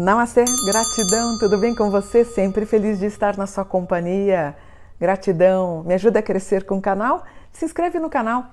Namastê, gratidão, tudo bem com você? Sempre feliz de estar na sua companhia. Gratidão, me ajuda a crescer com o canal? Se inscreve no canal.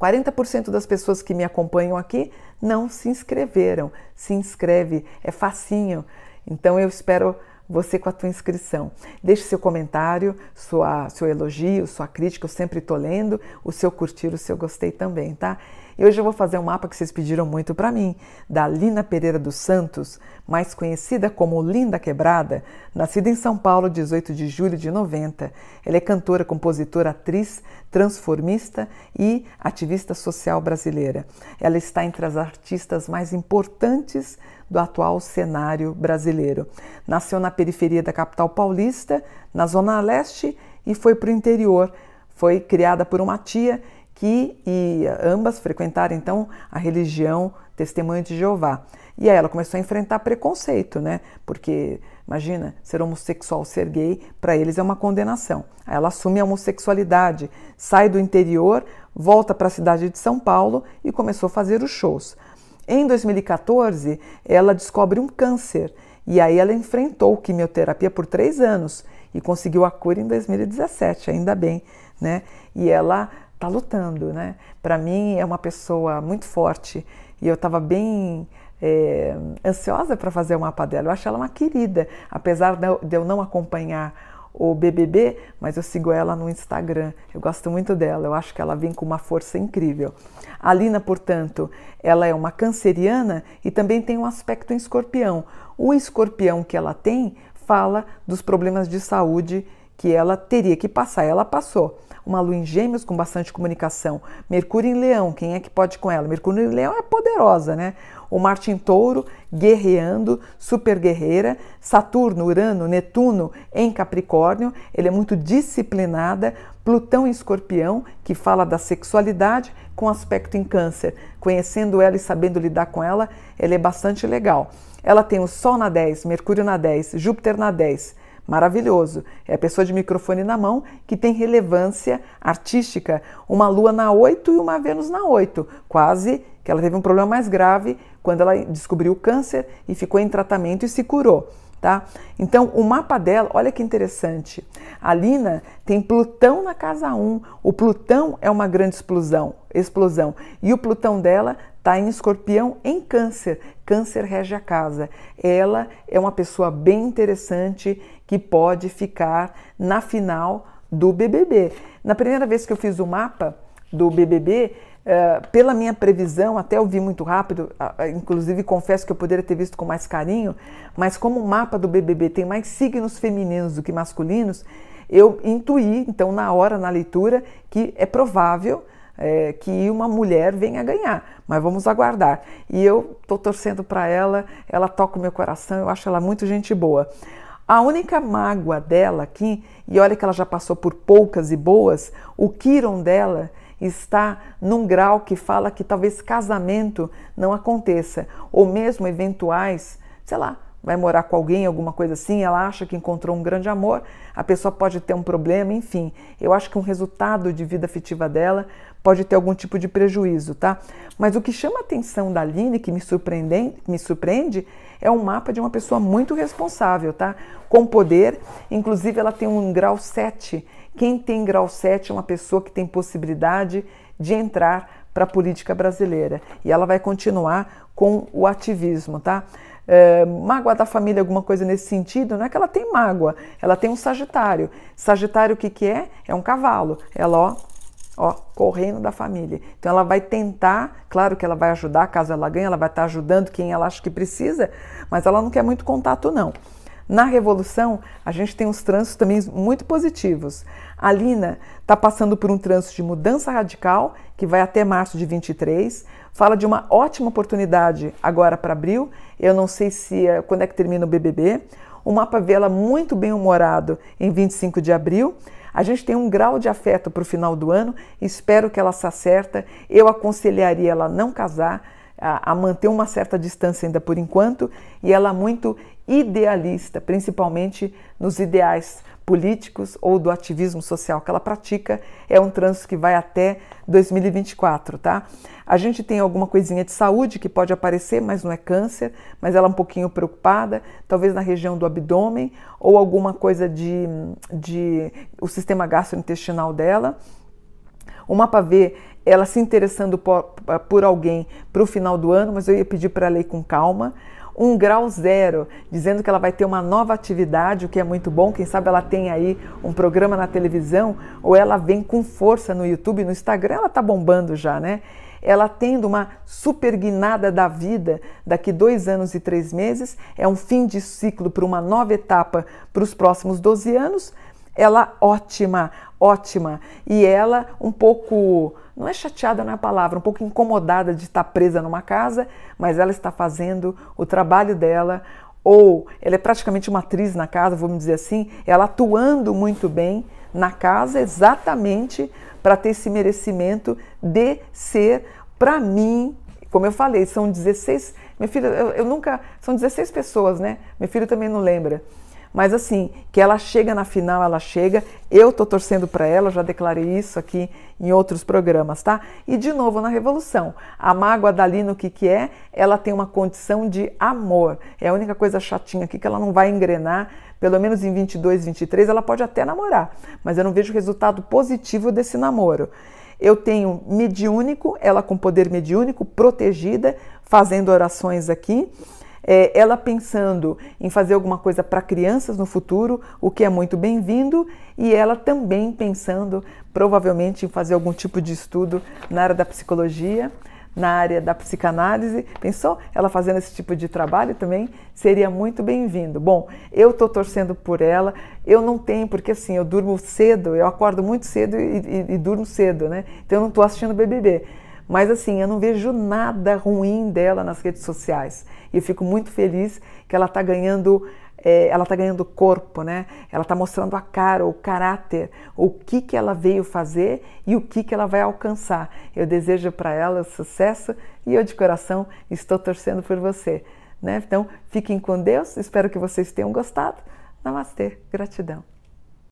40% das pessoas que me acompanham aqui não se inscreveram. Se inscreve, é facinho. Então eu espero você com a tua inscrição. Deixe seu comentário, sua, seu elogio, sua crítica, eu sempre estou lendo, o seu curtir, o seu gostei também, tá? E hoje eu vou fazer um mapa que vocês pediram muito para mim, da Lina Pereira dos Santos, mais conhecida como Linda Quebrada, nascida em São Paulo, 18 de julho de 90. Ela é cantora, compositora, atriz, transformista e ativista social brasileira. Ela está entre as artistas mais importantes do atual cenário brasileiro. Nasceu na periferia da capital paulista, na zona leste, e foi para o interior. Foi criada por uma tia que e ambas frequentaram então a religião Testemunho de Jeová. E aí ela começou a enfrentar preconceito, né? Porque imagina, ser homossexual, ser gay, para eles é uma condenação. Aí ela assume a homossexualidade, sai do interior, volta para a cidade de São Paulo e começou a fazer os shows. Em 2014, ela descobre um câncer e aí ela enfrentou quimioterapia por três anos e conseguiu a cura em 2017, ainda bem, né? E ela tá lutando, né? Para mim é uma pessoa muito forte e eu estava bem é, ansiosa para fazer o mapa dela. Eu acho ela uma querida, apesar de eu não acompanhar o BBB, mas eu sigo ela no Instagram. Eu gosto muito dela, eu acho que ela vem com uma força incrível. A Lina, portanto, ela é uma canceriana e também tem um aspecto em escorpião. O escorpião que ela tem fala dos problemas de saúde que ela teria que passar. Ela passou. Uma lua em gêmeos com bastante comunicação. Mercúrio em leão, quem é que pode com ela? Mercúrio em leão é poderosa, né? O Marte em touro, guerreando, super guerreira. Saturno, Urano, Netuno em Capricórnio, ele é muito disciplinada. Plutão em escorpião, que fala da sexualidade, com aspecto em câncer. Conhecendo ela e sabendo lidar com ela, ela é bastante legal. Ela tem o Sol na 10, Mercúrio na 10, Júpiter na 10 maravilhoso. É a pessoa de microfone na mão que tem relevância artística. Uma lua na 8 e uma Vênus na 8. Quase que ela teve um problema mais grave quando ela descobriu o câncer e ficou em tratamento e se curou. Tá? Então, o mapa dela, olha que interessante. A Lina tem Plutão na casa 1. O Plutão é uma grande explosão, explosão. E o Plutão dela está em Escorpião em Câncer. Câncer rege a casa. Ela é uma pessoa bem interessante que pode ficar na final do BBB. Na primeira vez que eu fiz o mapa do BBB, Uh, eh, pela minha previsão, até eu vi muito rápido, uh, inclusive confesso que eu poderia ter visto com mais carinho, mas como o mapa do BBB tem mais signos femininos do que masculinos, eu intuí, então, na hora, na leitura, que é provável é, que uma mulher venha ganhar, mas vamos aguardar. E eu estou torcendo para ela, ela toca o meu coração, eu acho ela muito gente boa. A única mágoa dela aqui, e olha que ela já passou por poucas e boas, o Kiron dela está num grau que fala que talvez casamento não aconteça, ou mesmo eventuais, sei lá, vai morar com alguém, alguma coisa assim, ela acha que encontrou um grande amor, a pessoa pode ter um problema, enfim. Eu acho que um resultado de vida afetiva dela pode ter algum tipo de prejuízo, tá? Mas o que chama a atenção da Aline, que me surpreende, me surpreende, é um mapa de uma pessoa muito responsável, tá? Com poder, inclusive ela tem um grau 7. Quem tem grau 7 é uma pessoa que tem possibilidade de entrar para a política brasileira. E ela vai continuar com o ativismo, tá? É, mágoa da família, alguma coisa nesse sentido, não é que ela tem mágoa, ela tem um Sagitário. Sagitário o que, que é? É um cavalo. Ela, ó, ó, correndo da família. Então ela vai tentar, claro que ela vai ajudar, caso ela ganhe, ela vai estar ajudando quem ela acha que precisa, mas ela não quer muito contato, não. Na Revolução, a gente tem uns trânsitos também muito positivos. A Lina está passando por um trânsito de mudança radical, que vai até março de 23. Fala de uma ótima oportunidade agora para abril. Eu não sei se é, quando é que termina o BBB. O mapa vê ela muito bem humorado em 25 de abril. A gente tem um grau de afeto para o final do ano. Espero que ela se acerta. Eu aconselharia ela não casar a, manter uma certa distância ainda por enquanto, e ela é muito idealista, principalmente nos ideais políticos ou do ativismo social que ela pratica, é um trânsito que vai até 2024, tá? A gente tem alguma coisinha de saúde que pode aparecer, mas não é câncer, mas ela é um pouquinho preocupada, talvez na região do abdômen ou alguma coisa de, de o sistema gastrointestinal dela. Uma pavê ela se interessando por, por alguém para o final do ano, mas eu ia pedir para ir com calma um grau zero, dizendo que ela vai ter uma nova atividade, o que é muito bom. Quem sabe ela tem aí um programa na televisão ou ela vem com força no YouTube, no Instagram, ela tá bombando já, né? Ela tendo uma super guinada da vida daqui dois anos e três meses, é um fim de ciclo para uma nova etapa para os próximos 12 anos. Ela ótima, ótima. E ela um pouco não é chateada na é palavra, um pouco incomodada de estar presa numa casa, mas ela está fazendo o trabalho dela, ou ela é praticamente uma atriz na casa, vamos dizer assim, ela atuando muito bem na casa exatamente para ter esse merecimento de ser, para mim, como eu falei, são 16, minha filha, eu, eu nunca, são 16 pessoas, né? Meu filho também não lembra. Mas assim, que ela chega na final, ela chega. Eu tô torcendo para ela, já declarei isso aqui em outros programas, tá? E de novo na Revolução, a mágoa dali no que que é? Ela tem uma condição de amor. É a única coisa chatinha aqui que ela não vai engrenar. Pelo menos em 22, 23 ela pode até namorar, mas eu não vejo resultado positivo desse namoro. Eu tenho mediúnico, ela com poder mediúnico, protegida, fazendo orações aqui é, ela pensando em fazer alguma coisa para crianças no futuro, o que é muito bem-vindo, e ela também pensando provavelmente em fazer algum tipo de estudo na área da psicologia, na área da psicanálise. Pensou? Ela fazendo esse tipo de trabalho também seria muito bem-vindo. Bom, eu estou torcendo por ela. Eu não tenho, porque assim, eu durmo cedo, eu acordo muito cedo e, e, e durmo cedo, né? Então eu não estou assistindo BBB. Mas assim, eu não vejo nada ruim dela nas redes sociais. E eu fico muito feliz que ela está ganhando, é, ela está ganhando corpo, né? Ela está mostrando a cara, o caráter, o que que ela veio fazer e o que que ela vai alcançar. Eu desejo para ela sucesso e eu de coração estou torcendo por você. Né? Então, fiquem com Deus. Espero que vocês tenham gostado. Namastê. Gratidão.